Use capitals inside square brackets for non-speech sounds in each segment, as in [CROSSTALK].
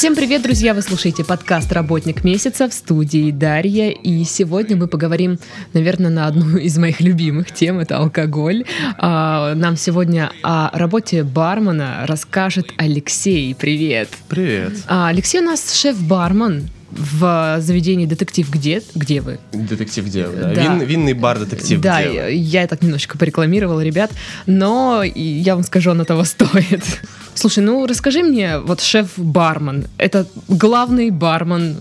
Всем привет, друзья! Вы слушаете подкаст «Работник месяца» в студии Дарья. И сегодня мы поговорим, наверное, на одну из моих любимых тем — это алкоголь. А, нам сегодня о работе бармена расскажет Алексей. Привет! Привет! А, Алексей у нас шеф-бармен в заведении «Детектив где?» Где вы? Детектив где вы, да. Да. Вин- винный бар детектив да, где вы. я, я так немножечко порекламировала, ребят, но я вам скажу, оно того [LAUGHS] стоит. Слушай, ну расскажи мне, вот шеф-бармен, это главный бармен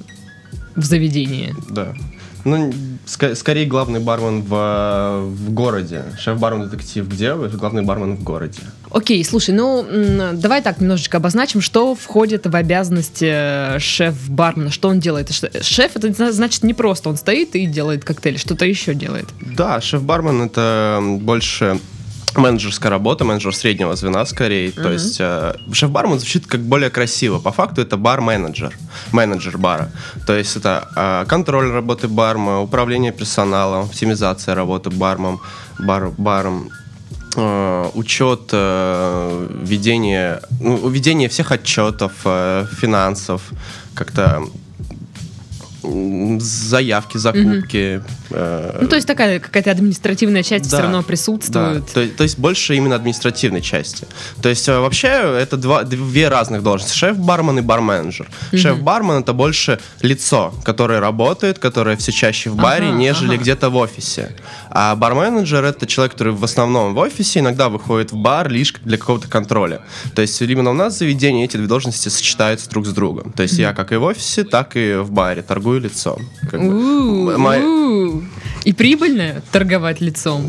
в заведении. Да. Ну, ска- скорее главный бармен в, в городе. Шеф-бармен детектив где вы? Главный бармен в городе. Окей, слушай, ну давай так немножечко обозначим, что входит в обязанности э, шеф-бармена, что он делает. Шеф это зна- значит не просто он стоит и делает коктейли, что-то еще делает. Да, шеф-бармен это больше менеджерская работа, менеджер среднего звена скорее. То есть э, шеф-бармен звучит как более красиво. По факту это бар-менеджер, менеджер бара. То есть это э, контроль работы барма, управление персоналом, оптимизация работы бармом, бар, баром, э, учет, э, ведение, ну, ведение всех отчетов, э, финансов, как-то заявки, закупки. э, Ну, то есть такая какая-то административная часть все да, равно присутствует. да. То, то есть больше именно административной части. То есть э, вообще это два, две разных должности. Шеф-бармен и бар-менеджер. Шеф-бармен это больше лицо, которое работает, которое все чаще в баре, Ага, нежели ага. где-то в офисе. А бар-менеджер это человек, который в основном в офисе, иногда выходит в бар лишь для какого-то контроля. То есть именно у нас в заведении эти две должности сочетаются друг с другом. То есть я как и в офисе, так и в баре торгую лицом. Как бы. Моя-. И прибыльно торговать лицом.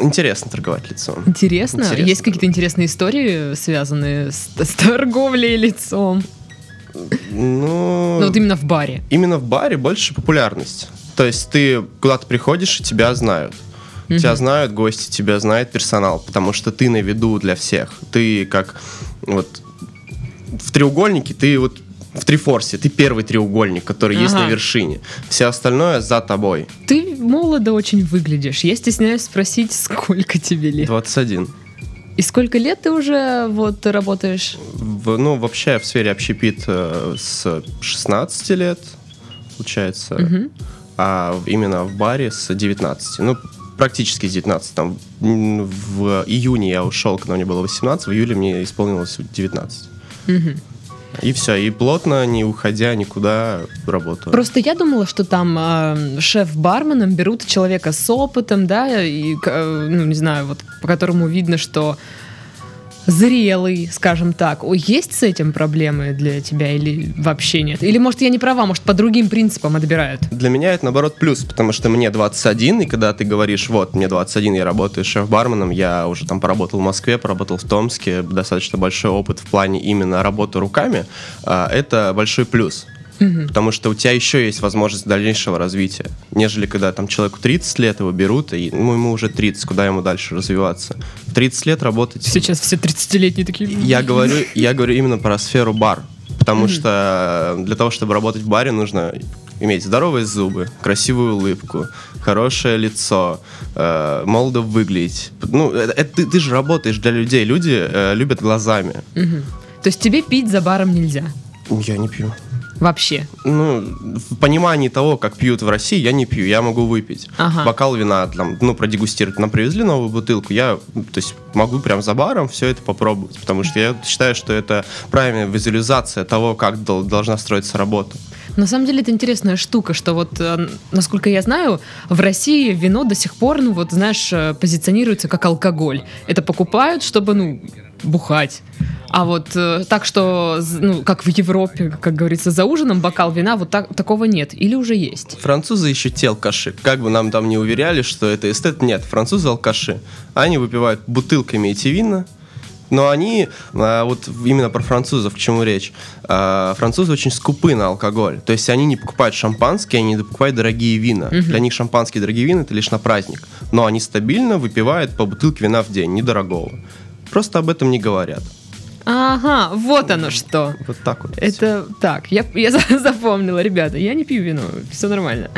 Интересно торговать лицом. Интересно. Интересно. Есть какие-то интересные истории, связанные с, с торговлей лицом? Ну, Ну, вот именно в баре. именно в баре больше популярность. То есть ты куда-то приходишь, и тебя знают. Тебя знают гости, тебя знает персонал, потому что ты на виду для всех. Ты как вот в треугольнике, ты вот в трифорсе, ты первый треугольник, который есть Ага. на вершине. Все остальное за тобой. Ты молодо очень выглядишь. Я стесняюсь спросить, сколько тебе лет. 21. И сколько лет ты уже вот работаешь? В- ну, вообще в сфере общепит э, с 16 лет, получается. Мгм. А именно в баре с 19. Ну, практически с 19. Там, в июне я ушел, когда мне было 18, в июле мне исполнилось 19. Мгм. И все, и плотно, не уходя никуда, работаю. Просто я думала, что там э, шеф-барменом берут человека с опытом, да, и, э, ну, не знаю, вот по которому видно, что зрелый, скажем так. Есть с этим проблемы для тебя или вообще нет? Или, может, я не права, может, по другим принципам отбирают? Для меня это, наоборот, плюс, потому что мне 21, и когда ты говоришь, вот, мне 21, я работаю шеф-барменом, я уже там поработал в Москве, поработал в Томске, достаточно большой опыт в плане именно работы руками, а, это большой плюс. Потому что у тебя еще есть возможность дальнейшего развития, нежели когда там человеку 30 лет его берут, и ну, ему уже 30, куда ему дальше развиваться. В 30 лет работать... Сейчас все 30-летние такие... Я говорю, я говорю именно про сферу бар. Потому что для того, чтобы работать в баре, нужно иметь здоровые зубы, красивую улыбку, хорошее лицо, э, молодо выглядеть. Ну, это, ты, ты же работаешь для людей. Люди э, любят глазами. Мгм. То есть тебе пить за баром нельзя? Я не пью. Вообще? Ну, в понимании того, как пьют в России, я не пью, я могу выпить. Ага. Бокал вина, там, ну, продегустировать. Нам привезли новую бутылку, я, ну, то есть, могу прям за баром все это попробовать, потому что я считаю, что это правильная визуализация того, как дол- должна строиться работа. На самом деле это интересная штука, что вот, э, насколько я знаю, в России вино до сих пор, ну вот, знаешь, э, позиционируется как алкоголь. Это покупают, чтобы, ну, бухать. А вот э, так, что, ну, как в Европе, как говорится, за ужином бокал вина, вот так, такого нет. Или уже есть? Французы еще те алкаши. Как бы нам там не уверяли, что это эстет, нет, французы алкаши. Они выпивают бутылками эти вина, но они, а, вот именно про французов, к чему речь, а, французы очень скупы на алкоголь. То есть они не покупают шампанские, они не покупают дорогие вина. Для них шампанские дорогие вина это лишь на праздник. Но они стабильно выпивают по бутылке вина в день, недорогого. Просто об этом не говорят. Ага, вот оно что. Вот так вот. Это так, я, я за- [LAUGHS] запомнила, ребята, я не пью вино, все нормально.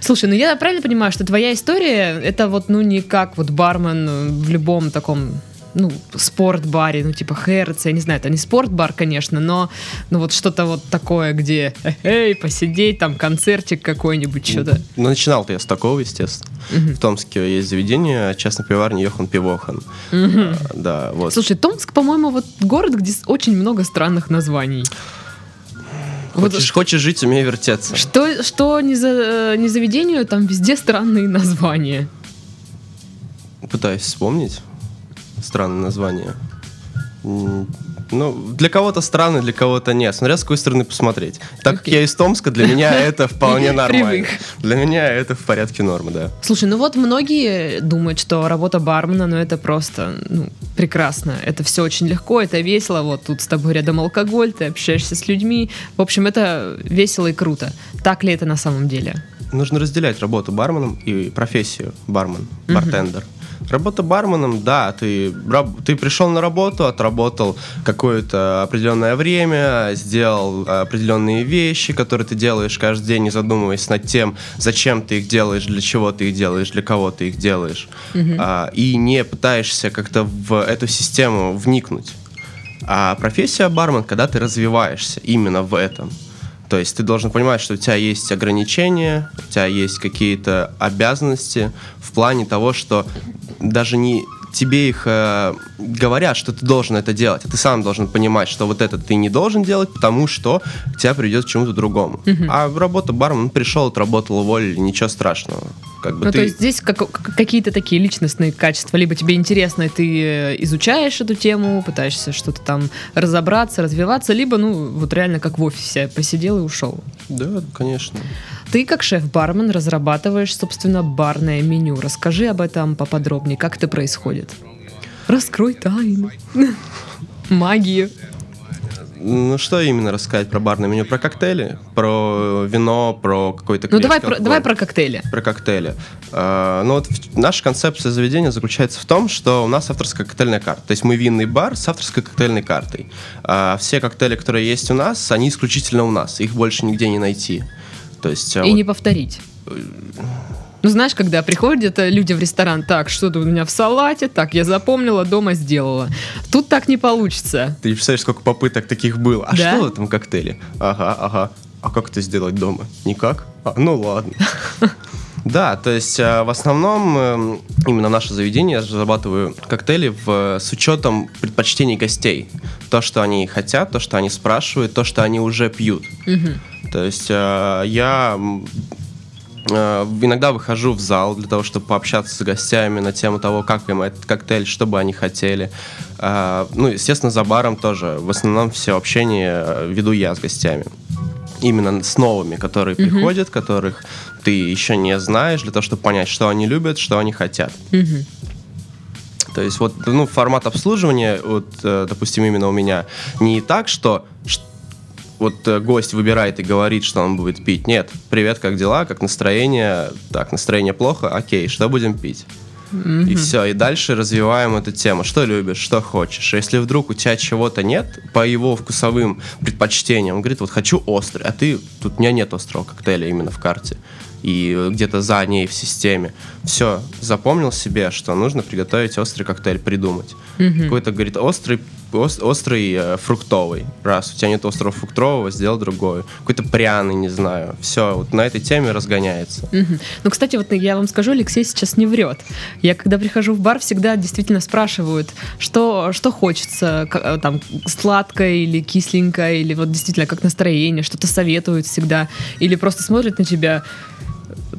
Слушай, ну я правильно понимаю, что твоя история, это вот, ну, не как вот бармен в любом таком ну, спорт-баре, ну, типа Хэрц, я не знаю, это не спорт-бар, конечно, но ну, вот что-то вот такое, где, эй, посидеть, там, концертик какой-нибудь, что-то. Ну, начинал-то я с такого, естественно. В Томске есть заведение, частной пиварни Йохан Пивохан. А, Да, вот. Слушай, Томск, по-моему, вот город, где очень много странных названий. Вот Хочешь, хочешь жить, умей вертеться. Что, что не, за, не заведению, там везде странные названия. Пытаюсь вспомнить странное название. Ну, для кого-то странно, для кого-то нет. Смотря с какой стороны посмотреть. Так как Окей. я из Томска, для меня [LAUGHS] это вполне нормально. Для меня это в порядке нормы, да. Слушай, ну вот многие думают, что работа бармена, ну это просто ну, прекрасно. Это все очень легко, это весело. Вот тут с тобой рядом алкоголь, ты общаешься с людьми. В общем, это весело и круто. Так ли это на самом деле? Нужно разделять работу барменом и профессию бармен, бартендер. Работа барменом, да, ты, ты пришел на работу, отработал какое-то определенное время, сделал определенные вещи, которые ты делаешь каждый день, не задумываясь над тем, зачем ты их делаешь, для чего ты их делаешь, для кого ты их делаешь. А, и не пытаешься как-то в эту систему вникнуть. А профессия бармен, когда ты развиваешься именно в этом. То есть ты должен понимать, что у тебя есть ограничения, у тебя есть какие-то обязанности в плане того, что даже не тебе их э, говорят, что ты должен это делать, а ты сам должен понимать, что вот это ты не должен делать, потому что тебя придет к чему-то другому. А работа бармен, пришел, отработал, уволили, ничего страшного. Как бы Ну, ты... то есть здесь как- как- какие-то такие личностные качества. Либо тебе интересно, и ты э, изучаешь эту тему, пытаешься что-то там разобраться, развиваться, либо, ну, вот реально как в офисе посидел и ушел. Да, конечно. Ты, как шеф-бармен, разрабатываешь, собственно, барное меню. Расскажи об этом поподробнее, как это происходит. Раскрой тайну. [LAUGHS] Магию. Ну, что именно рассказать про барное меню? Про коктейли? Про вино? Про какой-то Ну, давай про, давай про коктейли. про коктейли. А, ну вот наша концепция заведения заключается в том, что у нас авторская коктейльная карта. То есть мы винный бар с авторской коктейльной картой. А, все коктейли, которые есть у нас, они исключительно у нас. Их больше нигде не найти. То есть а, И вот не повторить. Ну, знаешь, когда приходят э, люди в ресторан, так, что тут у меня в салате, так, я запомнила, дома сделала. Тут так не получится. ты представляешь, сколько попыток таких было. А Да? что в этом коктейле? Ага, ага. А как это сделать дома? Никак? А, ну ладно. [LAUGHS] Да, то есть э, в основном эм, именно наше заведение я разрабатываю коктейли в, с учетом предпочтений гостей. То, что они хотят, то, что они спрашивают, то, что они уже пьют. То есть э, я э, иногда выхожу в зал для того, чтобы пообщаться с гостями на тему того, как им этот коктейль, что бы они хотели. Э, ну, естественно, за баром тоже. В основном все общение э, веду я с гостями. Именно с новыми, которые приходят, которых ты еще не знаешь, для того, чтобы понять, что они любят, что они хотят. Мгм. То есть вот ну, формат обслуживания, вот, э, допустим, именно у меня не так, что вот э, гость выбирает и говорит, что он будет пить. Нет, привет, как дела, как настроение? Так, настроение плохо, окей, что будем пить? И все, и дальше развиваем эту тему. Что любишь, что хочешь. Если вдруг у тебя чего-то нет по его вкусовым предпочтениям, он говорит, вот хочу острый, а ты, тут у меня нет острого коктейля именно в карте. И где-то за ней в системе. Все, запомнил себе, что нужно приготовить острый коктейль, придумать. Какой-то, говорит, острый, ос- острый э, фруктовый. Раз, у тебя нет острого фруктового, сделал другой. Какой-то пряный, не знаю. Все, вот на этой теме разгоняется. Мгм. Ну, кстати, вот я вам скажу, Алексей сейчас не врет. Я, когда прихожу в бар, всегда действительно спрашивают, что, что хочется, э, там, сладкое или кисленькое, или вот действительно как настроение, что-то советуют всегда, или просто смотрят на тебя,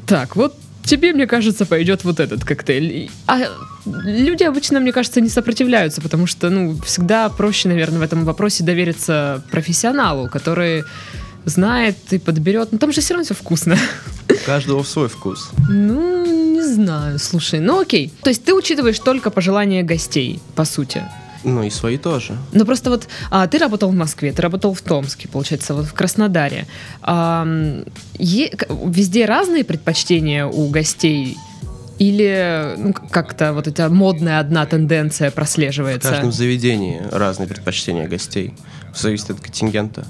так, вот тебе, мне кажется, пойдет вот этот коктейль. А люди обычно, мне кажется, не сопротивляются, потому что, ну, всегда проще, наверное, в этом вопросе довериться профессионалу, который знает и подберет. Но там же все равно все вкусно. У каждого свой вкус. Ну, не знаю, слушай, ну окей. То есть ты учитываешь только пожелания гостей, по сути. Ну и свои тоже. Но просто вот а, ты работал в Москве, ты работал в Томске, получается, вот в Краснодаре. Ам, е- везде разные предпочтения у гостей? Или ну, как-то вот эта модная одна тенденция В прослеживается? каждом заведении разные предпочтения гостей. Зависит от контингента.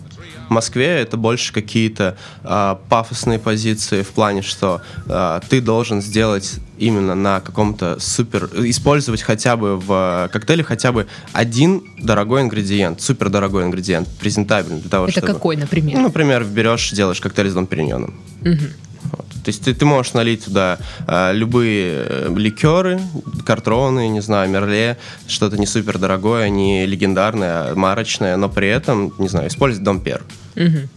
В Москве это больше какие-то а, пафосные позиции в плане, что а, ты должен сделать именно на каком-то супер... Использовать хотя бы в коктейле хотя бы один дорогой ингредиент, супер дорогой ингредиент, презентабельный для того, Это чтобы... какой, например? Ну, например, берешь, делаешь коктейль с Дом Периньоном. Вот. То есть ты, ты можешь налить туда э, любые э, ликеры, картроны, не знаю, мерле, что-то не супер дорогое, не легендарное, а марочное, но при этом, не знаю, использовать Домпер. Мгм.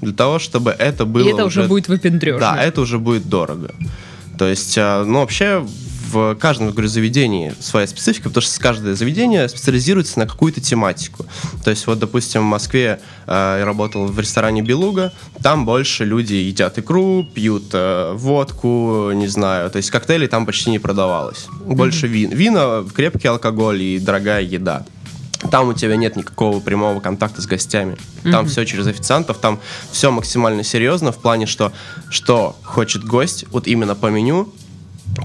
Для того, чтобы это было И это уже будет выпендрёж. Да, это уже будет дорого. То есть, э, ну, вообще, в каждом, говорю, заведении своя специфика, потому что каждое заведение специализируется на какую-то тематику. То есть, вот, допустим, в Москве э, я работал в ресторане «Белуга», там больше люди едят икру, пьют э, водку, не знаю, то есть коктейлей там почти не продавалось. Больше вин. Вина, крепкий алкоголь и дорогая еда. Там у тебя нет никакого прямого контакта с гостями. Там все через официантов, там все максимально серьезно в плане, что что хочет гость, вот именно по меню,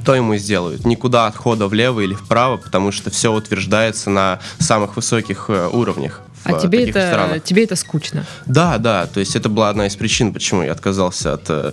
то ему и сделают. Никуда отхода влево или вправо, потому что все утверждается на самых высоких э, уровнях. А э, тебе это, тебе это скучно. Да, да, то есть это была одна из причин, почему я отказался от, э,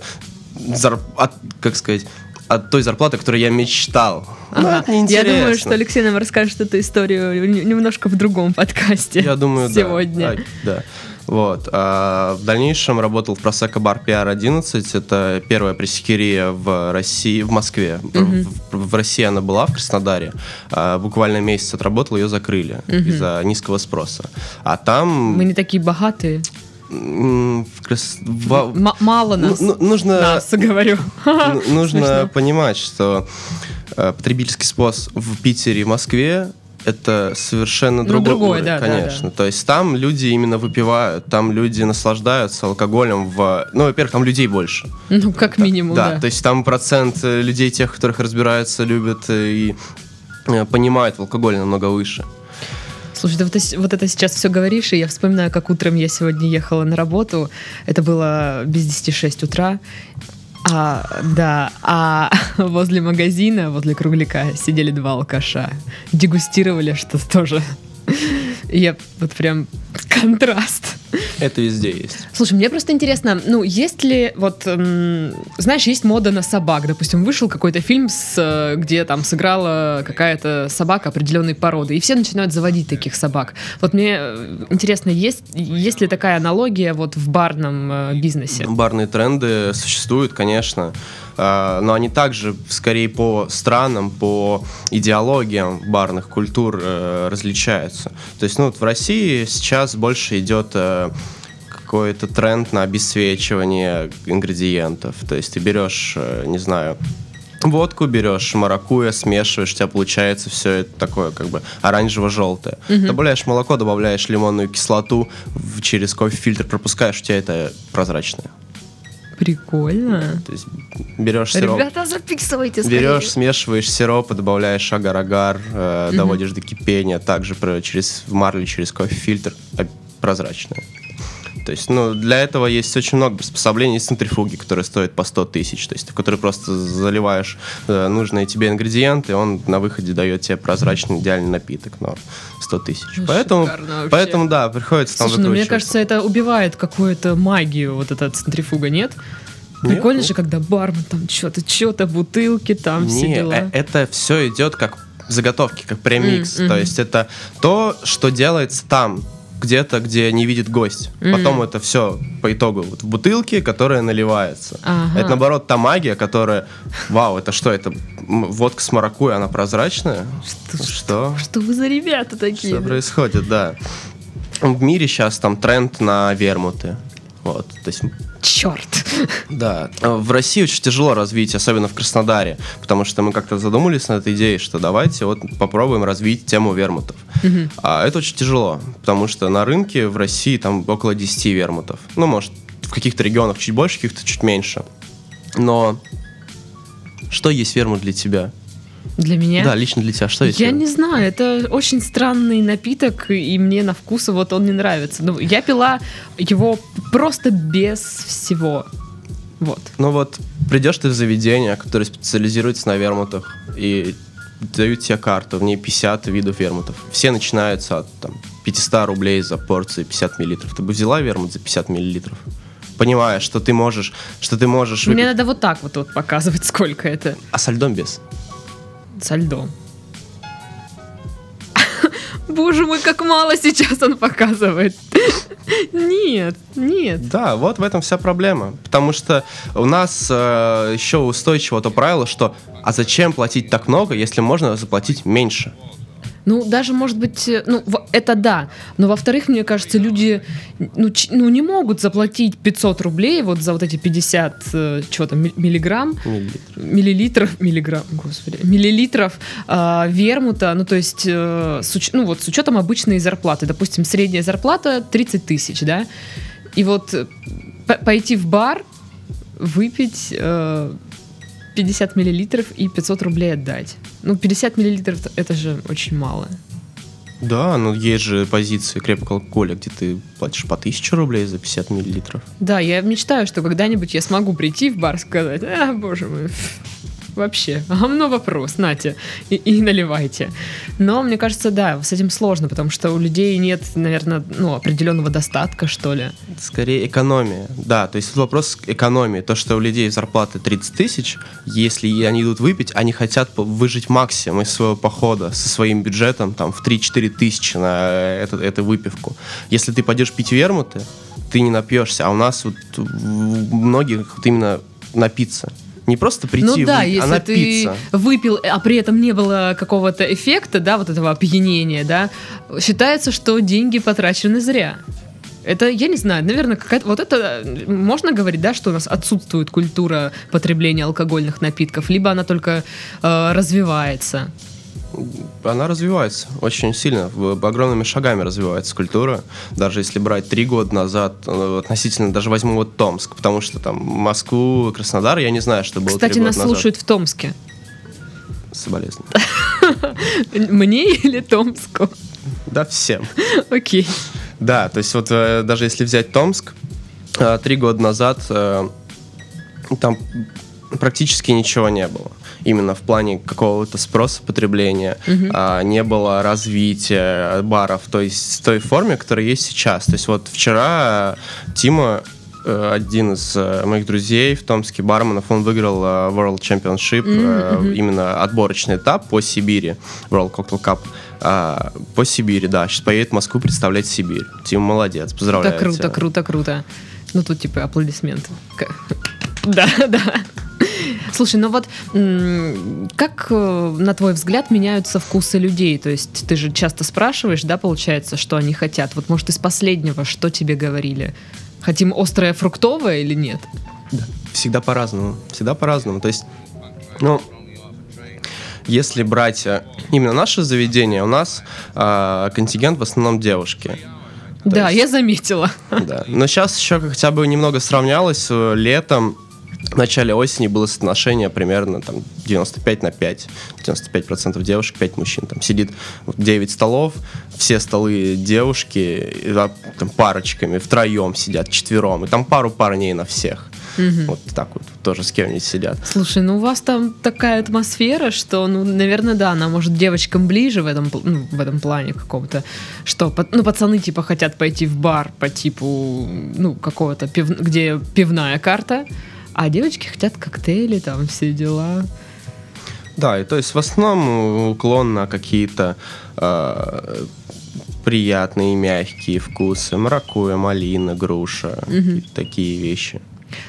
от как сказать, от той зарплаты, которой я мечтал. Ну, Ага. это Я думаю, что Алексей нам расскажет эту историю немножко в другом подкасте. Я думаю, да. сегодня. А, Да. Вот. А в дальнейшем работал в Просека бар PR11. Это первая пресекерия в России, в Москве. В, в России она была, в Краснодаре. А буквально месяц отработал, ее закрыли из-за низкого спроса. А там Мы не такие богатые. Крас- М- мало ну, нас. ну, нужно Нас, [LAUGHS] говорю. Ну, нужно Смешно. понимать, что э, потребительский спрос в Питере и Moскве это совершенно Ну, другой другой, уровень, да, да, конечно. То есть там люди именно выпивают, там люди наслаждаются алкоголем в... Ну, во-первых, там людей больше. Ну, как минимум, да, да. то есть там процент э, людей, тех, которых разбираются, любят э, и э, понимают в алкоголе намного выше. Слушай, ты вот, вот это сейчас все говоришь, и я вспоминаю, как утром я сегодня ехала на работу. Это было без 10 6 утра. А, да, а [LAUGHS] возле магазина, возле кругляка сидели два алкаша. Дегустировали что-то тоже. [LAUGHS] Я вот прям контраст. Это везде есть. Слушай, мне просто интересно, ну, есть ли, вот, м, знаешь, есть мода на собак. Допустим, вышел какой-то фильм, с, э, где там сыграла какая-то собака определенной породы, и все начинают заводить таких собак. Вот мне э, интересно, есть, есть ли такая аналогия вот в барном э, бизнесе? Барные тренды существуют, конечно, но они также скорее по странам, по идеологиям барных культур э, различаются. То есть, ну, вот в России сейчас больше идет э, какой-то тренд на обесцвечивание ингредиентов. То есть ты берешь, э, не знаю, водку берешь, маракуя, смешиваешь, у тебя получается все это такое как бы оранжево-желтое. Добавляешь молоко, добавляешь лимонную кислоту через кофе-фильтр, пропускаешь, у тебя это прозрачное. Прикольно. То есть берешь сироп, Ребята, записывайте скорее. берешь, смешиваешь сироп, добавляешь агар-агар, э, доводишь до кипения, также через в марле, через кофе-фильтр, а, прозрачное. То есть, ну, для этого есть очень много приспособлений, есть центрифуги, которые стоят по 100 тысяч, то есть, в которые просто заливаешь э, нужные тебе ингредиенты, и он на выходе дает тебе прозрачный идеальный напиток, но 100 тысяч. Ну, поэтому, поэтому, да, приходится там Слушай, ну мне кажется, это убивает какую-то магию, вот эта центрифуга, нет? Нет, Прикольно ну. же, когда бармен там что-то, что-то, бутылки там, все Не, дела. э, это все идет как заготовки, как премикс. М, То есть это то, что делается там, где-то, где не видит гость. Потом это все по итогу вот в бутылке, которая наливается. Ага. Это наоборот та магия, которая, вау, это что, это водка с маракуйей, она прозрачная? Что, Что? что вы за ребята такие? Что происходит, да. В мире сейчас там тренд на вермуты. Вот, то есть Черт. да. А В России очень тяжело развить, особенно в Краснодаре, потому что мы как-то задумались над этой идеей, что давайте вот попробуем развить тему вермутов. А это очень тяжело, потому что на рынке в России там около 10 вермутов. Ну, может, в каких-то регионах чуть больше, в каких-то чуть меньше. Но что есть вермут для тебя? Для меня? Да, лично для тебя что есть? Я не знаю, это очень странный напиток, и мне на вкус вот он не нравится. Ну, я пила его просто без всего. Вот. Ну вот, придешь ты в заведение, которое специализируется на вермутах, и дают тебе карту, в ней 50 видов вермутов. Все начинаются от там, 500 рублей за порцию 50 миллилитров. Ты бы взяла вермут за 50 миллилитров? понимая, что ты можешь, что ты можешь Мне выпить... надо вот так вот, вот показывать, сколько это А со льдом без? Со льдом. [LAUGHS] Боже мой, как мало сейчас он показывает. [LAUGHS] Нет, нет. Да, вот в этом вся проблема. Потому что у нас э, еще устойчиво то правило, что а зачем платить так много, если можно заплатить меньше? Ну, даже, может быть, э, ну, это да. Но, во-вторых, мне кажется, люди ну, ну, не могут заплатить 500 рублей вот за вот эти 50, э, что там, ми- миллиграмм, Миллилитров. миллилитров, миллиграмм, господи, миллилитров э, вермута, ну, то есть, э, с, уч- ну, вот с учетом обычной зарплаты. Допустим, средняя зарплата 30 тысяч, да? И вот э, пойти в бар, выпить э, 50 миллилитров и 500 рублей отдать. Ну, 50 миллилитров это же очень мало. Да, но есть же позиции крепкого алкоголя, где ты платишь по 1000 рублей за 50 миллилитров. Да, я мечтаю, что когда-нибудь я смогу прийти в бар и сказать, а, боже мой, вообще, [LAUGHS] говно вопрос, нате, и, и наливайте. Но мне кажется, да, с этим сложно, потому что у людей нет, наверное, ну, определенного достатка, что ли. Скорее экономия. Да, то есть вопрос экономии. То, что у людей зарплаты 30 тысяч, если они идут выпить, они хотят выжить максимум из своего похода со своим бюджетом там в 3-4 тысячи на эту, эту выпивку. Если ты пойдешь пить вермуты, ты не напьешься. А у нас вот у многих вот именно напиться. Не просто прийти ну да, выпить, а если ты напиться. выпил, а при этом не было какого-то эффекта, да, вот этого опьянения, да, считается, что деньги потрачены зря. Это, я не знаю, наверное, какая-то... Вот это можно говорить, да, что у нас отсутствует культура потребления алкогольных напитков, либо она только э, развивается. Она развивается очень сильно, огромными шагами развивается культура. Даже если брать три года назад, э, относительно, даже возьму вот Томск, потому что там Москву, Краснодар, я не знаю, что было Кстати, нас назад. слушают в Томске. Соболезную. [LAUGHS] Мне или Томску? Да, всем. Окей. Да, то есть вот э, даже если взять Томск, э, три года назад там практически ничего не было. Именно в плане какого-то спроса потребления. А, не было развития баров, то есть в той форме, которая есть сейчас. То есть вот вчера Тима э, один из э, моих друзей в Томске, барменов, он выиграл э, World Championship, э, именно отборочный этап по Сибири, World Cocktail Cup. А, по Сибири, да. Сейчас поедет в Москву представлять Сибирь. Тима молодец, поздравляю. Так круто, тебя. круто, круто. Ну, тут типа аплодисменты. [LAUGHS] Да, да. Слушай, ну вот как, э, на твой взгляд, меняются вкусы людей? То есть ты же часто спрашиваешь, да, получается, что они хотят. Вот, может, из последнего, что тебе говорили? Хотим острое фруктовое или нет? Всегда по-разному. Всегда по-разному. То есть, ну, если брать э, именно наше заведение, у нас э, контингент в основном девушки. да, есть- я заметила. Да. Но сейчас еще хотя бы немного сравнялось. э, Летом, в начале осени было соотношение примерно там 95 на 5. 95% девушек, 5 мужчин. Там сидит 9 столов, все столы девушки, да, там парочками, втроем сидят, четвером. И там пару парней на всех. Вот так вот тоже с кем-нибудь сидят. Слушай, ну у вас там такая атмосфера, что, ну, наверное, да, она может девочкам ближе в этом, ну, в этом плане каком-то. Что, ну, пацаны, типа, хотят пойти в бар по типу, ну, какого-то, пив- где пивная карта, а девочки хотят коктейли, там, все дела. Да, и то есть в основном уклон на какие-то э, приятные, мягкие вкусы. Маракуя, малина, груша. и такие вещи.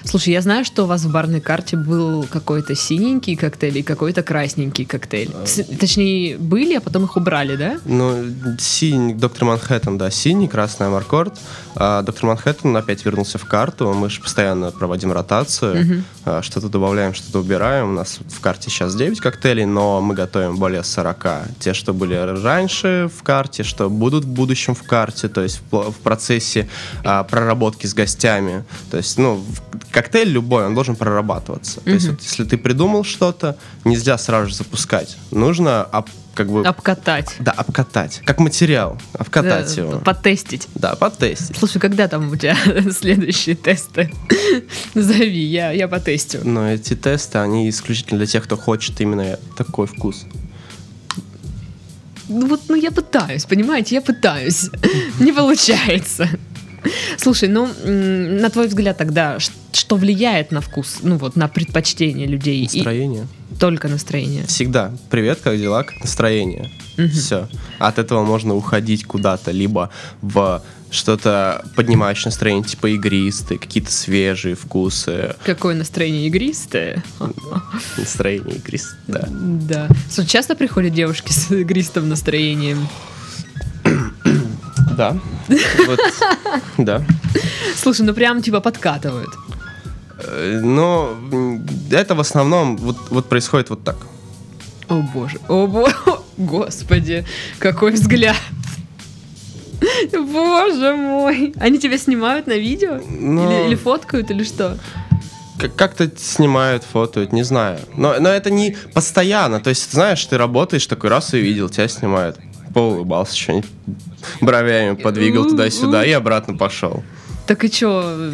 Слушай, я знаю, что у вас в барной карте был какой-то синенький коктейль и какой-то красненький коктейль. С- точнее, были, а потом их убрали, да? Ну, синий, доктор Манхэттен, да, синий, красный Амаркорд. А доктор Манхэттен опять вернулся в карту. Мы же постоянно проводим ротацию. А, Что-то добавляем, что-то убираем. У нас в карте сейчас 9 коктейлей, но мы готовим более 40. Те, что были раньше в карте, что будут в будущем в карте, то есть в, в процессе а, проработки с гостями. То есть, ну, в- коктейль любой, он должен прорабатываться. То есть, вот, если ты придумал что-то, нельзя сразу же запускать. Нужно об- как бы... Обкатать. Да, обкатать. Как материал. Обкатать Да, его. Потестить. Да, потестить. Слушай, когда там у тебя [LAUGHS] следующие тесты? [LAUGHS] Зови, я, я потестю. Но эти тесты, они исключительно для тех, кто хочет именно такой вкус. Ну вот, ну я пытаюсь, понимаете, я пытаюсь. [LAUGHS] Не получается. Слушай, ну, на твой взгляд тогда, что влияет на вкус, ну вот, на предпочтение людей? И Настроение. только настроение. Всегда. Привет, как дела? Как настроение? Мгм. Все. От этого можно уходить куда-то, либо в что-то поднимающее настроение, типа игристые, какие-то свежие вкусы, Какое настроение игристое. настроение игристое, да. Да. Часто приходят девушки с игристым настроением? Да. Вот, [LAUGHS] да. Слушай, ну прям типа подкатывают. Э, Но это в основном вот, вот происходит вот так. О боже, о боже, [LAUGHS] господи, какой взгляд. [LAUGHS] Боже мой. Они тебя снимают на видео? Но- Или, или фоткают, или что? Как- Как-то снимают, фотоют, не знаю. Но, но это не постоянно. То есть, знаешь, ты работаешь, такой раз увидел, тебя снимают. Поулыбался, что-нибудь бровями подвигал туда-сюда и обратно пошел. Так и чё,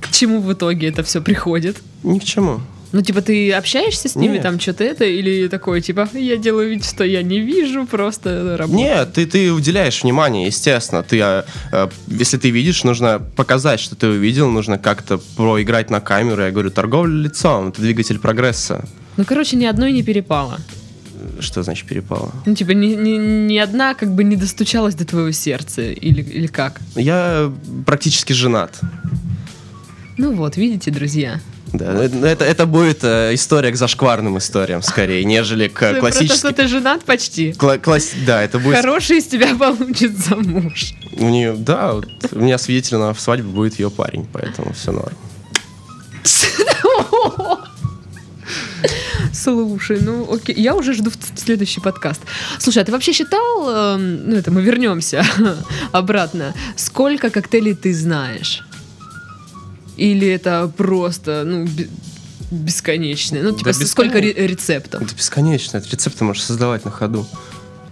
к чему в итоге это все приходит? Ни к чему. Ну, типа, ты общаешься с ними, Нет. там что-то это, или такое, типа, я делаю вид, что я не вижу, просто работаю. Нет, ты, ты уделяешь внимание, естественно. Ты, а, а, если ты видишь, нужно показать, что ты увидел, нужно как-то проиграть на камеру. Я говорю, торговля лицом, это двигатель прогресса. Ну, короче, ни одной не перепало. Что значит перепало? Ну, типа, ни, ни, ни одна как бы не достучалась до твоего сердца, или, или как? Я практически женат. Ну вот, видите, друзья. Да, это, это будет э, история к зашкварным историям скорее, нежели к [LAUGHS] что классическим. ты женат почти. Кла- класс- Да, это будет. Хороший из тебя [LAUGHS] получится муж. У нее, да, вот у меня свидетель на свадьбе будет ее парень, поэтому все норм. [LAUGHS] Слушай, ну окей, я уже жду следующий подкаст. Слушай, а ты вообще считал, эм, ну это мы вернемся [LAUGHS] обратно, сколько коктейлей ты знаешь? Или это просто, ну, бе- бесконечно? Ну, типа, Да сколько ре- бесконечно. рецептов? Это бесконечно, это рецепты можешь создавать на ходу.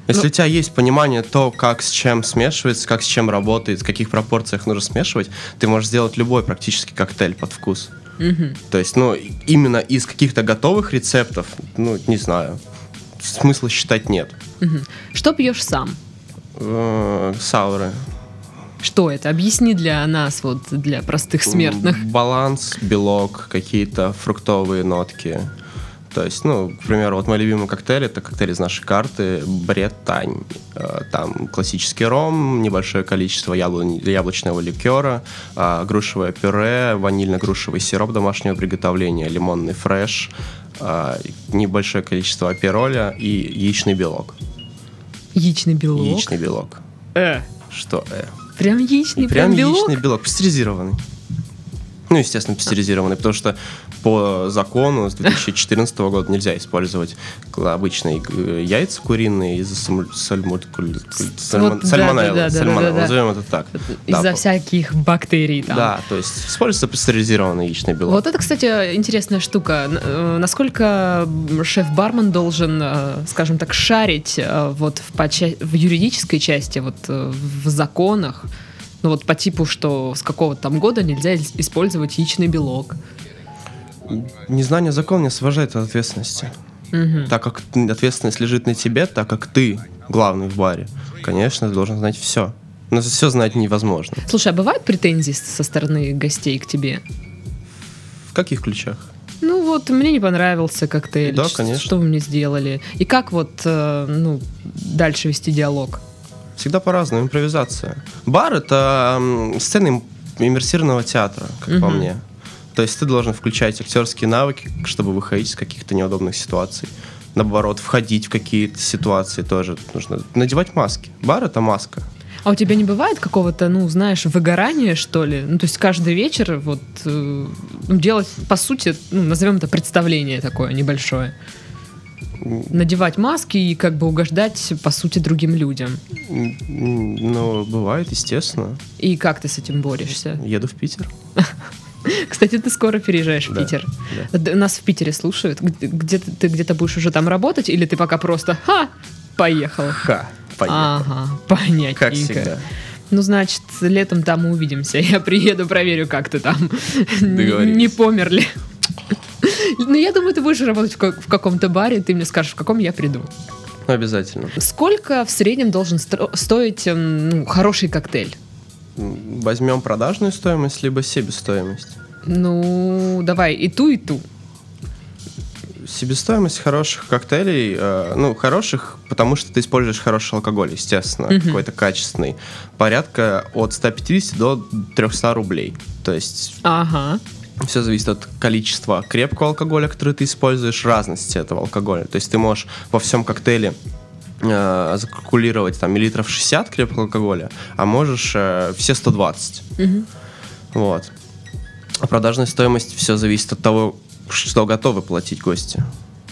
Если Ну- у тебя есть понимание то, как с чем смешивается, как с чем работает, в каких пропорциях нужно смешивать, ты можешь сделать любой практически коктейль под вкус. Мгм. То есть, ну, именно из каких-то готовых рецептов, ну, не знаю, смысла считать нет. Мгм. Что пьешь сам? Э, Сауры. Что это? Объясни для нас, вот для простых смертных. Баланс, белок, какие-то фруктовые нотки. То есть, ну, к примеру, вот мой любимый коктейль это коктейль из нашей карты Бреттань. Э, Там классический ром, небольшое количество яблон- яблочного ликера, а, грушевое пюре, ванильно-грушевый сироп домашнего приготовления, лимонный фреш, а, небольшое количество апероля и яичный белок. Яичный белок. Яичный белок. Э, Что? Э? прям яичный, Прям прям белок? яичный белок, пастеризированный. Ну, естественно, пастеризированный, потому что по закону с 2014 года нельзя использовать обычные э, яйца куриные из-за сальмонеллы. Сальмонеллы, назовем это так. Из-за всяких бактерий. Да, то есть используется пастеризированный яичный белок. Вот это, кстати, интересная штука. Э, Насколько шеф-бармен должен, э, скажем так, шарить вот в, юридической части, вот в законах, ну вот по типу, что с какого-то там года нельзя ис- использовать яичный белок. Незнание закона не освобождает от ответственности. Мгм. Так как ответственность лежит на тебе, так как ты главный в баре, конечно, ты должен знать все. Но все знать невозможно. Слушай, а бывают претензии со стороны гостей к тебе? В каких ключах? Ну вот, мне не понравился коктейль. Да, конечно. Что вы мне сделали? И как вот, э, ну, дальше вести диалог? Всегда по-разному, импровизация. Бар — это сцена им- иммерсивного театра, как по Мгм. мне. То есть ты должен включать актерские навыки, чтобы выходить из каких-то неудобных ситуаций. Наоборот, входить в какие-то ситуации тоже нужно. Надевать маски. Бар — это маска. А у тебя не бывает какого-то, ну, знаешь, выгорания, что ли? Ну, то есть каждый вечер вот э, ну, делать, по сути, ну, назовем это представление такое небольшое. Надевать маски и как бы угождать, по сути, другим людям. Ну, бывает, естественно. И как ты с этим борешься? Еду в Питер. [LAUGHS] [LAUGHS] Кстати, ты скоро переезжаешь в Да, Питер. да. Нас в Питере слушают. Где, ты, ты где-то будешь уже там работать, или ты пока просто ха, поехал? Ха, поехал. Ага, понятненько. Как всегда. Ну, значит, летом там мы увидимся. [LAUGHS] Я приеду, проверю, как ты там. [LAUGHS] Не помер ли. Ну, я думаю, ты будешь работать в, как- в каком-то баре, ты мне скажешь, в каком я приду. Обязательно. Сколько в среднем должен стоить ну, хороший коктейль? Возьмем продажную стоимость, либо себестоимость. Ну, давай и ту, и ту. Себестоимость хороших коктейлей, э, ну, хороших, потому что ты используешь хороший алкоголь, естественно, какой-то качественный, порядка от 150 до 300 рублей. То есть Ага. все зависит от количества крепкого алкоголя, который ты используешь, разности этого алкоголя. То есть ты можешь во всем коктейле э, закалькулировать там миллилитров 60 крепкого алкоголя, а можешь э, все 120. Вот. А продажная стоимость все зависит от того, что готовы платить гости.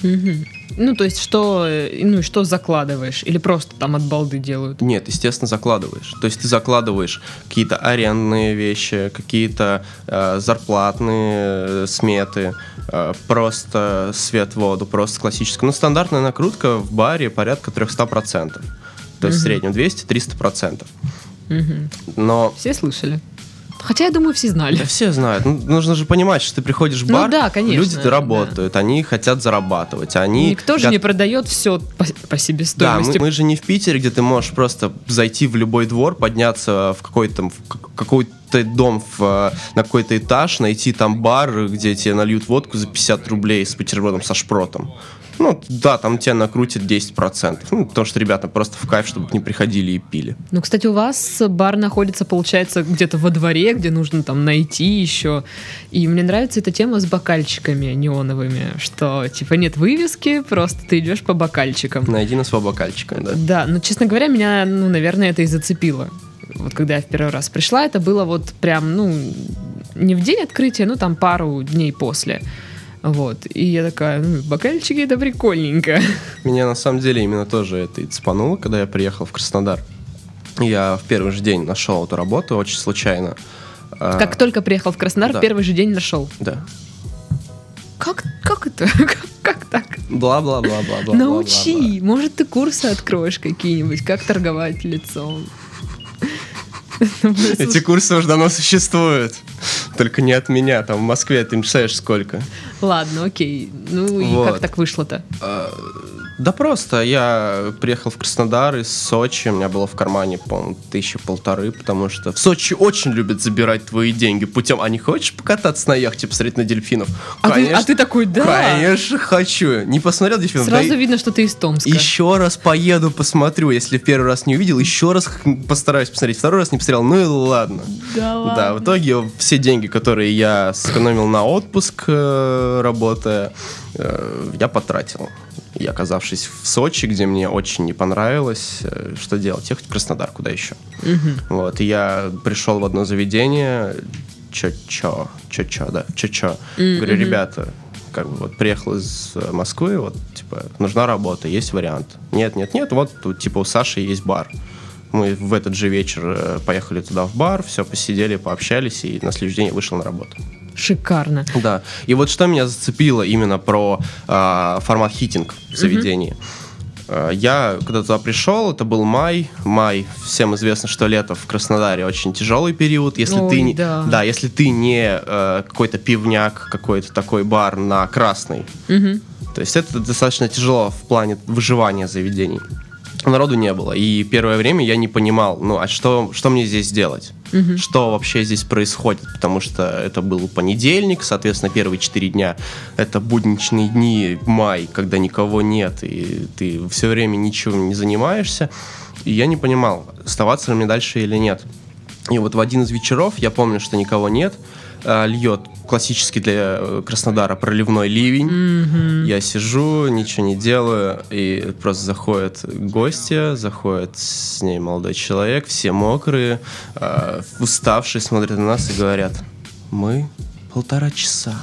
Ну, то есть, что, э, ну, что закладываешь? Или просто там от балды делают? Нет, естественно, закладываешь. То есть ты закладываешь какие-то арендные вещи, какие-то э, зарплатные э, сметы, э, просто свет, воду, просто классическую. Ну, стандартная накрутка в баре порядка 300%. То есть в среднем 200-300%. Но Все слышали? Хотя, я думаю, все знали. да все знают. Ну, нужно же понимать, что ты приходишь в Ну бар, да, конечно, люди да. работают, они хотят зарабатывать. Они Никто же гот- не продает все по, по Да, мы, себестоимости. мы же не в Питере, где ты можешь просто зайти в любой двор, подняться в какой-то в к- какой-то дом в, на какой-то этаж, найти там бар, где тебе нальют водку за 50 рублей с бутербродом со шпротом. Ну, да, там тебя накрутит 10%. Ну, потому что ребята просто в кайф, чтобы не приходили и пили. Ну, кстати, у вас бар находится, получается, где-то во дворе, где нужно там найти еще. И мне нравится эта тема с бокальчиками неоновыми, что типа нет вывески, просто ты идешь по бокальчикам. Найди нас по бокальчикам, да. Да, но, честно говоря, меня, ну, наверное, это и зацепило. Вот когда я в первый раз пришла, это было вот прям, ну, не в день открытия, ну, там пару дней после. Вот. И я такая, ну, бокальчики это прикольненько. Меня на самом деле именно тоже это и цепануло, когда я приехал в Краснодар. Я в первый же день нашел эту работу очень случайно. А, Как только приехал в Краснодар, да. первый же день нашел. Да. Как, как это? [LAUGHS] Как, как так? Бла-бла-бла-бла-бла. Научи. Может, ты курсы откроешь какие-нибудь, как торговать лицом. [LAUGHS] Эти курсы уже давно существуют. Только не от меня. Там в Москве ты представляешь сколько. Ладно, окей. Ну и Вот. как так вышло-то? Да просто я приехал в Краснодар из Сочи, у меня было в кармане, по-моему, тысяча полторы, потому что в Сочи очень любят забирать твои деньги путем, а не хочешь покататься на яхте, посмотреть на дельфинов? А ты, а ты такой, да? Конечно, хочу. Не посмотрел дельфинов? Сразу Да видно, что ты из Томска. Еще раз поеду, посмотрю. Если в первый раз не увидел, еще раз постараюсь посмотреть. Второй раз не посмотрел, ну и ладно. Да ладно. Да, в итоге все деньги, которые я сэкономил на отпуск, э, работая, э, я потратил. И оказавшись в Сочи, где мне очень не понравилось, э, что делать? Ехать в Краснодар, куда еще? Вот, и я пришел в одно заведение, чё-чё, чё-чё, да, чё-чё. Говорю, ребята, как бы вот приехал из Москвы, вот, типа, нужна работа, есть вариант. Нет, нет, нет, вот тут, типа, у Саши есть бар. Мы в этот же вечер э, поехали туда в бар, все, посидели, пообщались, и на следующий день я вышел на работу. Шикарно. Да. И вот что меня зацепило именно про а, формат хитинг в заведении. Я когда туда пришел, это был май. Май, всем известно, что лето в Краснодаре очень тяжелый период. Если Ой, ты не, да. если ты не э, какой-то пивняк, какой-то такой бар на красный. То есть это достаточно тяжело в плане выживания заведений. Народу не было. И первое время я не понимал, ну а что, что мне здесь делать? Что вообще здесь происходит? Потому что это был понедельник, соответственно, первые четыре дня это будничные дни, май, когда никого нет, и ты все время ничего не занимаешься. И я не понимал, оставаться ли мне дальше или нет. И вот в один из вечеров, я помню, что никого нет, а, льет классический для э, Краснодара проливной ливень. Я сижу, ничего не делаю, и просто заходят гости, заходит с ней молодой человек, все мокрые, а, уставшие, смотрят на нас и говорят, мы полтора часа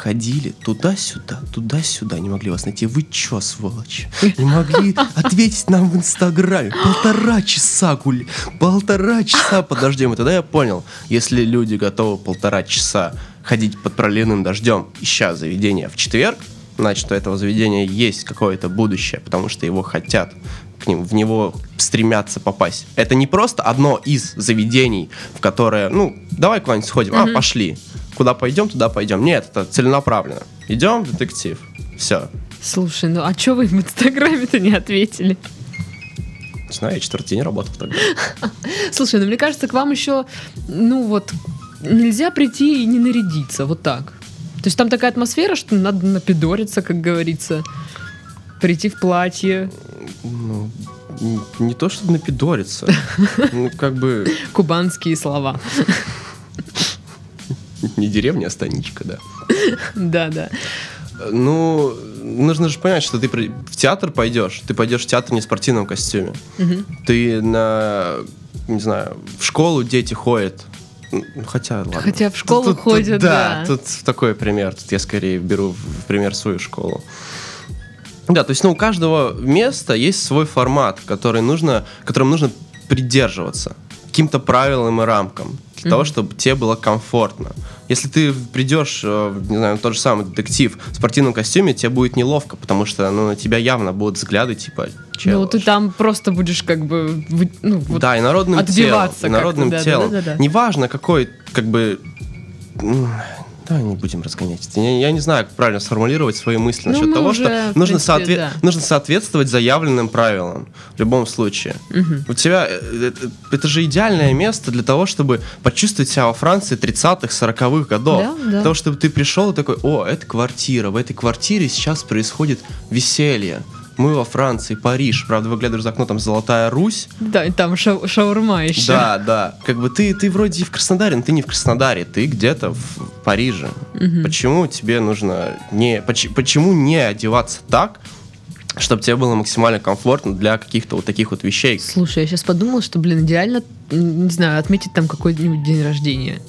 ходили туда-сюда, туда-сюда, не могли вас найти. Вы чё, сволочь? Не могли ответить нам в Инстаграме. Полтора часа гули, полтора часа под дождем. И тогда я понял, если люди готовы полтора часа ходить под проливным дождем, ища заведение в четверг, значит, у этого заведения есть какое-то будущее, потому что его хотят к ним, в него стремятся попасть. Это не просто одно из заведений, в которое, ну, давай куда-нибудь сходим, а, пошли. Куда пойдем, туда пойдем. Нет, это целенаправленно. Идем, детектив. Все. Слушай, ну а чё вы в Инстаграме-то не ответили? Не знаю, я четвертый день работал тогда. [LAUGHS] Слушай, ну мне кажется, к вам еще, ну вот, нельзя прийти и не нарядиться, вот так. То есть там такая атмосфера, что надо напидориться, как говорится, прийти в платье, Ну, не то, чтобы напидориться. [LAUGHS] Ну, как бы кубанские слова. Не деревня, а станичка, да. Да-да. Ну, нужно же понять, что ты в театр пойдешь. Ты пойдешь в театр не в спортивном костюме. Ты на, не знаю, в школу дети ходят. Ну, Хотя, ладно. Хотя в школу Тут- тут- ходят, да. тут такой пример. Тут я скорее беру в пример свою школу. Да, то есть, ну, у каждого места есть свой формат, который нужно, которым нужно придерживаться каким-то правилам и рамкам для того, чтобы тебе было комфортно. Если ты придешь, э, не знаю, тот же самый детектив в спортивном костюме, тебе будет неловко, потому что ну, на тебя явно будут взгляды типа «Чел, Ну, ты там просто будешь как бы... Ну, вот да, и народным отбиваться телом. народным да, телом. да, да, да. Неважно, какой, как бы. Давай не будем разгонять. это. Я, я не знаю, как правильно сформулировать свои мысли Ну, насчет того, уже, что в нужно, принципе, соотве- да. нужно соответствовать заявленным правилам в любом случае. Мгм. У тебя э, это, это же идеальное место для того, чтобы почувствовать себя во Франции 30-х, 40-х годов. Да, да. Для того, чтобы ты пришел и такой, о, это квартира, в этой квартире сейчас происходит веселье. Мы во Франции, Париж, правда, выглядываешь за окно, там Золотая Русь, Да, и там шау- шаурма еще. да, да. Как бы ты, ты вроде и в Краснодаре, но ты не в Краснодаре, ты где-то в Париже. Почему тебе нужно не. поч- почему не одеваться так, чтобы тебе было максимально комфортно для каких-то вот таких вот вещей? Слушай, я сейчас подумала, что, блин, идеально, не знаю, отметить там какой-нибудь день рождения.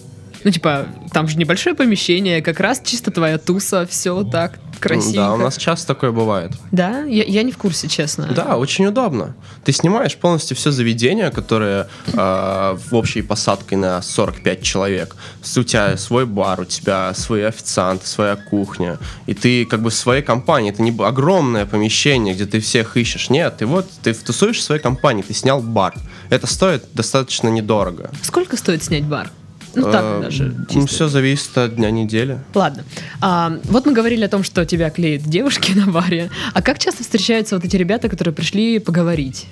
Ну, типа, там же небольшое помещение, как раз чисто твоя туса, все так красиво. Да, у нас часто такое бывает. Да? Я, я не в курсе, честно. Да, очень удобно. Ты снимаешь полностью все заведение, которое э, в общей посадкой на 45 человек. У тебя свой бар, у тебя свой официант, своя кухня. И ты как бы в своей компании. Это не огромное помещение, где ты всех ищешь. Нет, ты вот, ты тусуешь в своей компании, ты снял бар. Это стоит достаточно недорого. Сколько стоит снять бар? Ну, так Э, даже. Чисто. все зависит от дня недели. Ладно. А, вот мы говорили о том, что тебя клеят девушки [LAUGHS] на баре. А как часто встречаются вот эти ребята, которые пришли поговорить?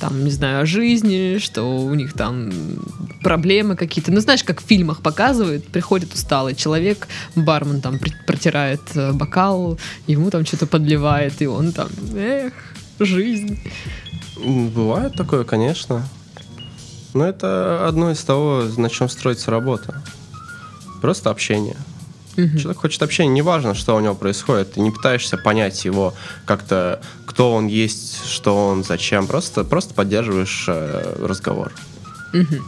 Там, не знаю, о жизни, что у них там проблемы какие-то. Ну, знаешь, как в фильмах показывают, приходит усталый человек, бармен там протирает э, бокал, ему там что-то подливает, и он там, эх, жизнь. Бывает такое, конечно. Но это одно из того, на чем строится работа. Просто общение. Мгм. Человек хочет общения, неважно, что у него происходит. Ты не пытаешься понять его как-то, кто он есть, что он, зачем. Просто, просто поддерживаешь э, разговор. Мгм.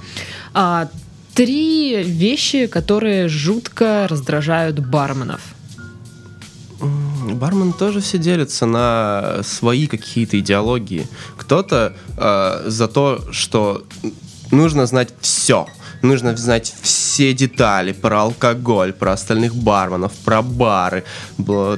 А, три вещи, которые жутко раздражают барменов. Бармен тоже все делится на свои какие-то идеологии. Кто-то э, за то, что нужно знать все. Нужно знать все детали про алкоголь, про остальных барменов, про бары,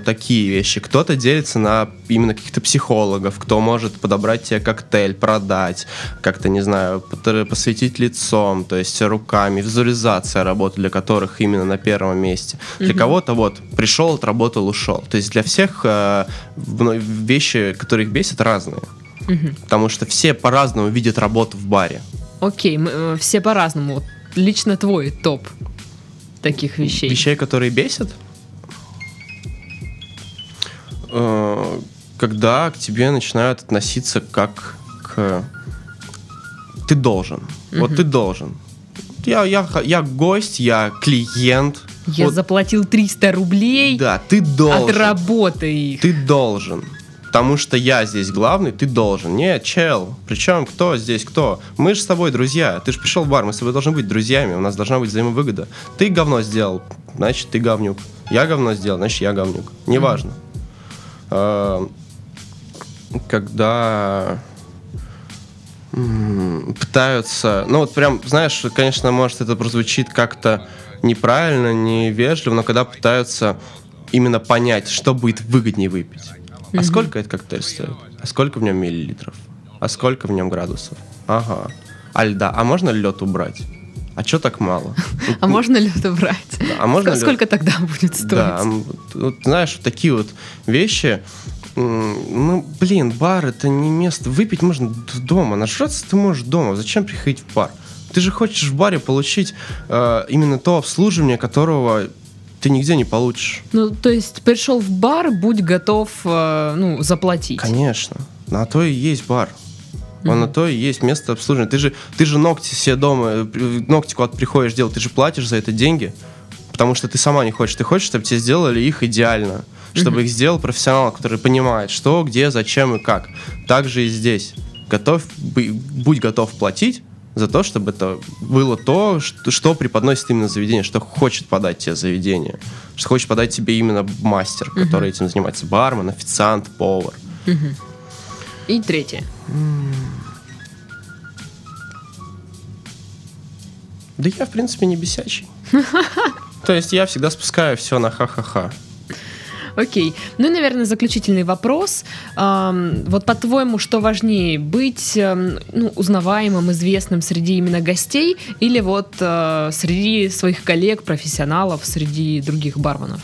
такие вещи. Кто-то делится на именно каких-то психологов, кто может подобрать тебе коктейль, продать, как-то, не знаю, посветить лицом, то есть руками, визуализация работы, для которых именно на первом месте. Для кого-то вот пришел, отработал, ушел. То есть для всех э, вещи, которые их бесят, разные. Мгм. Потому что все по-разному видят работу в баре. Окей, мы, э, все по-разному. Лично твой топ таких вещей. Вещей, которые бесят? Э, Когда к тебе начинают относиться как к... Ты должен. Вот ты должен. Я, я, я гость, я клиент. Я Вот, заплатил 300 рублей, Да, ты должен. отработай их. Ты должен. Потому что я здесь главный, ты должен. Нет, чел. Причем кто здесь кто? Мы же с тобой друзья. Ты же пришел в бар, мы с тобой должны быть друзьями. У нас должна быть взаимовыгода. Ты говно сделал, значит ты говнюк. Я говно сделал, значит я говнюк. Неважно. А, Когда пытаются, ну вот прям, знаешь, конечно, может это прозвучит как-то неправильно, невежливо, но когда пытаются именно понять, что будет выгоднее выпить. А сколько этот коктейль стоит? А сколько в нем миллилитров? А сколько в нем градусов? Ага. А льда? А можно лед убрать? А что так мало? [LAUGHS] А можно лед убрать? А можно Сколько тогда будет стоить? Да, знаешь, вот такие вот вещи, Ну, блин, бар это не место. Выпить можно дома. Нажраться ты можешь дома. Зачем приходить в бар? Ты же хочешь в баре получить э, именно то обслуживание, которого ты нигде не получишь. Ну, то есть пришел в бар, будь готов, э, ну, заплатить. Конечно. На то и есть бар. Mm-hmm. на то и есть место обслуживания. Ты же, ты же ногти себе дома, э, ногти куда-то приходишь делать, ты же платишь за это деньги, потому что ты сама не хочешь. Ты хочешь, чтобы тебе сделали их идеально, чтобы mm-hmm. их сделал профессионал, который понимает, что, где, зачем и как. Так же и здесь. Готов, будь готов платить, за то, чтобы это было то, что, что преподносит именно заведение, что хочет подать тебе заведение, что хочет подать тебе именно мастер, uh-huh. который этим занимается, бармен, официант, повар. Uh-huh. И третье. Да я, в принципе, не бесячий. [LAUGHS] То есть я всегда спускаю все на ха-ха-ха. Окей. Ну и, наверное, заключительный вопрос. Вот по-твоему, что важнее, быть эм, ну, узнаваемым, известным среди именно гостей или вот э, среди своих коллег, профессионалов, среди других барменов?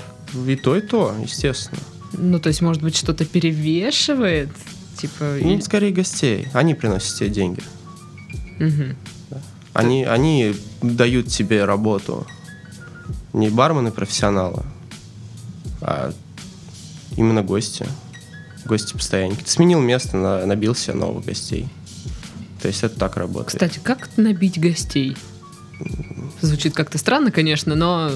И то, и то, естественно. Ну, то есть, может быть, что-то перевешивает? Типа, ну, и... скорее гостей. Они приносят тебе деньги. Угу. Они, они дают тебе работу. Не бармены профессионалы, а Именно гости. Гости постоянники. Ты сменил место, на, набил себе новых гостей. То есть это так работает. Кстати, как набить гостей? Звучит как-то странно, конечно, но...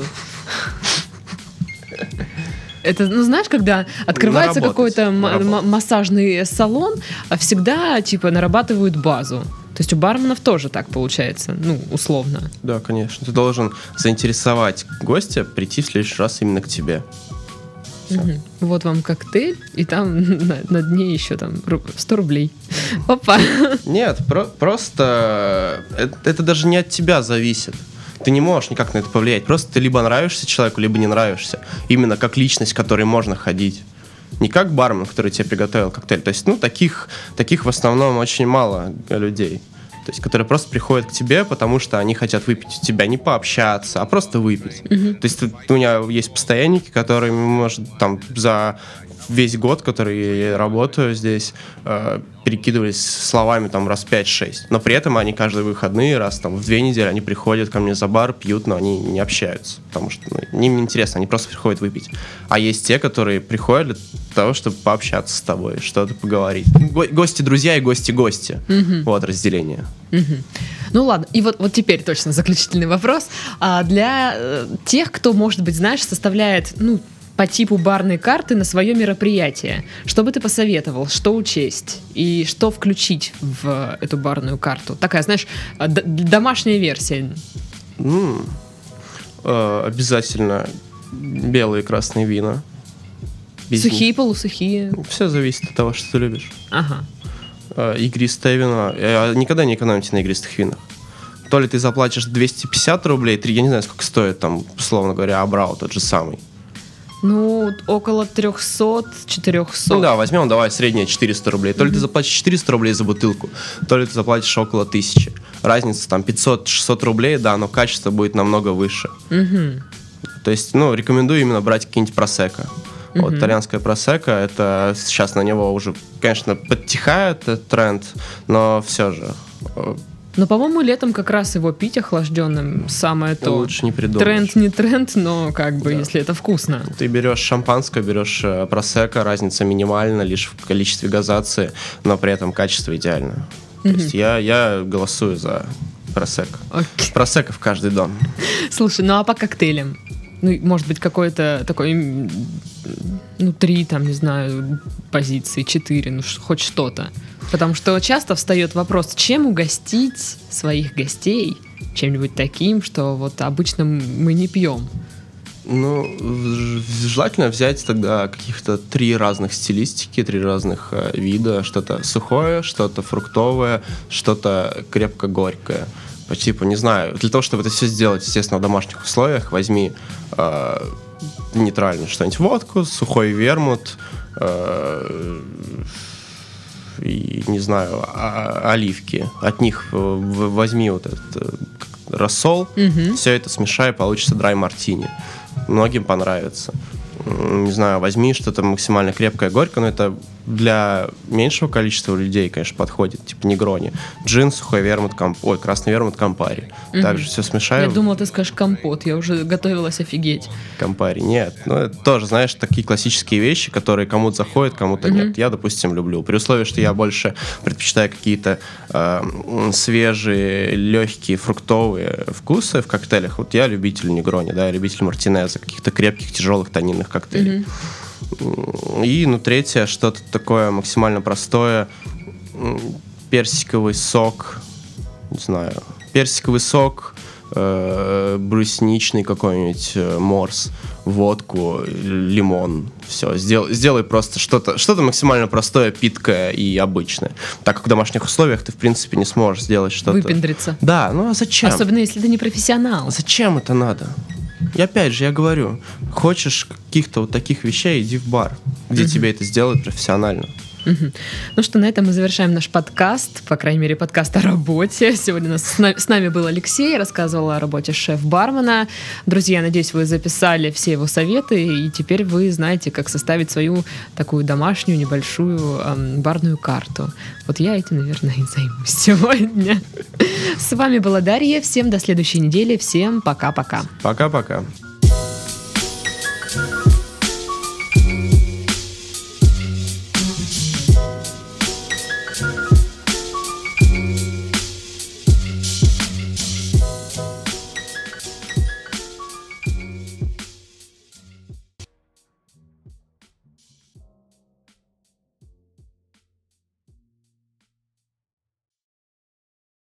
Это, ну, знаешь, когда открывается какой-то массажный салон, а всегда, типа, нарабатывают базу. То есть у барменов тоже так получается, ну, условно. Да, конечно. Ты должен заинтересовать гостя прийти в следующий раз именно к тебе. Угу. Вот вам коктейль, и там [LAUGHS] на, на дне еще там 100 рублей. Опа. Нет, про просто это, это даже не от тебя зависит. Ты не можешь никак на это повлиять. Просто ты либо нравишься человеку, либо не нравишься. Именно как личность, к которой можно ходить. Не как бармен, который тебе приготовил коктейль. То есть, ну, таких, таких в основном очень мало людей то есть которые просто приходят к тебе, потому что они хотят выпить у тебя, не пообщаться, а просто выпить. Mm-hmm. То есть у меня есть постоянники, которые, может, там за весь год, который я работаю здесь, э, перекидывались словами там раз 5-6. Но при этом они каждые выходные, раз там в две недели, они приходят ко мне за бар, пьют, но они не общаются, потому что ну, им интересно, они просто приходят выпить. А есть те, которые приходят для того, чтобы пообщаться с тобой, что-то поговорить. Го- гости друзья и гости гости. Угу. Вот разделение. Угу. Ну ладно, и вот, вот теперь точно заключительный вопрос. А для э, тех, кто, может быть, знаешь, составляет, ну, по типу барной карты на свое мероприятие. Что бы ты посоветовал, что учесть и что включить в эту барную карту? Такая, знаешь, домашняя версия. Mm. Э, обязательно белые и красные вина. Без Сухие, них. полусухие. Все зависит от того, что ты любишь. Ага. Э, игристое вино. Э, никогда не экономьте на игристых винах. То ли ты заплатишь 250 рублей, 3, я не знаю, сколько стоит там, условно говоря, Абрау тот же самый. Ну, около 300-400. Ну да, возьмем, давай, среднее 400 рублей. То ли ты заплатишь 400 рублей за бутылку, то ли ты заплатишь около 1000. Разница там 500-600 рублей, да, но качество будет намного выше. Mm-hmm. То есть, ну, рекомендую именно брать какие-нибудь просека. Mm-hmm. Вот итальянская просека, это сейчас на него уже, конечно, подтихает этот тренд, но все же э, но, по-моему, летом как раз его пить охлажденным самое то. Лучше не придумаешь. Тренд не тренд, но как бы, да. если это вкусно. Ты берешь шампанское, берешь э, просека, разница минимальна лишь в количестве газации, но при этом качество идеально. То есть я, я голосую за просек. Okay. Просека в каждый дом. Слушай, ну а по коктейлям? Ну, может быть, какой-то такой, ну, три, там, не знаю, позиции, четыре, ну, хоть что-то. Потому что часто встает вопрос, чем угостить своих гостей чем-нибудь таким, что вот обычно мы не пьем. Ну, желательно взять тогда каких-то три разных стилистики, три разных э, вида. Что-то сухое, что-то фруктовое, что-то крепко-горькое. По типу, не знаю, для того, чтобы это все сделать, естественно, в домашних условиях, возьми э, нейтрально что-нибудь водку, сухой вермут, э, и, не знаю, а, оливки. От них э, возьми вот этот э, рассол, угу. все это смешай, получится драй мартини. Многим понравится. не знаю, возьми что-то максимально крепкое, горькое, но это для меньшего количества людей, конечно, подходит, типа негрони. Джин, сухой вермут, комп... ой, красный вермут, кампари. Угу. Также все смешаю. Я думала, ты скажешь компот, я уже готовилась офигеть. Кампари, нет. Ну, это тоже, знаешь, такие классические вещи, которые кому-то заходят, кому-то угу. нет. Я, допустим, люблю. При условии, что я больше предпочитаю какие-то э, свежие, легкие, фруктовые вкусы в коктейлях. Вот я любитель негрони, да, я любитель мартинеза, каких-то крепких, тяжелых тонинных коктейлей. Угу. И, ну, третье, что-то такое максимально простое. Персиковый сок, не знаю, персиковый сок, э, брусничный какой-нибудь э, морс, водку, лимон. Все, сделай, сделай просто что-то что максимально простое, питкое и обычное. Так как в домашних условиях ты, в принципе, не сможешь сделать что-то... Выпендриться. Да, ну а зачем? Особенно, если ты не профессионал. Зачем это надо? И опять же, я говорю, хочешь каких-то вот таких вещей, иди в бар, где угу. тебе это сделают профессионально. Угу. Ну что, на этом мы завершаем наш подкаст, по крайней мере, подкаст о работе. [LAUGHS] Сегодня нас, с, нами, был Алексей, рассказывал о работе шеф-бармена. Друзья, надеюсь, вы записали все его советы, и теперь вы знаете, как составить свою такую домашнюю небольшую эм, барную карту. Вот я этим, наверное, и займусь [LAUGHS] сегодня. С вами была Дарья. Всем до следующей недели. Всем пока-пока. Пока-пока.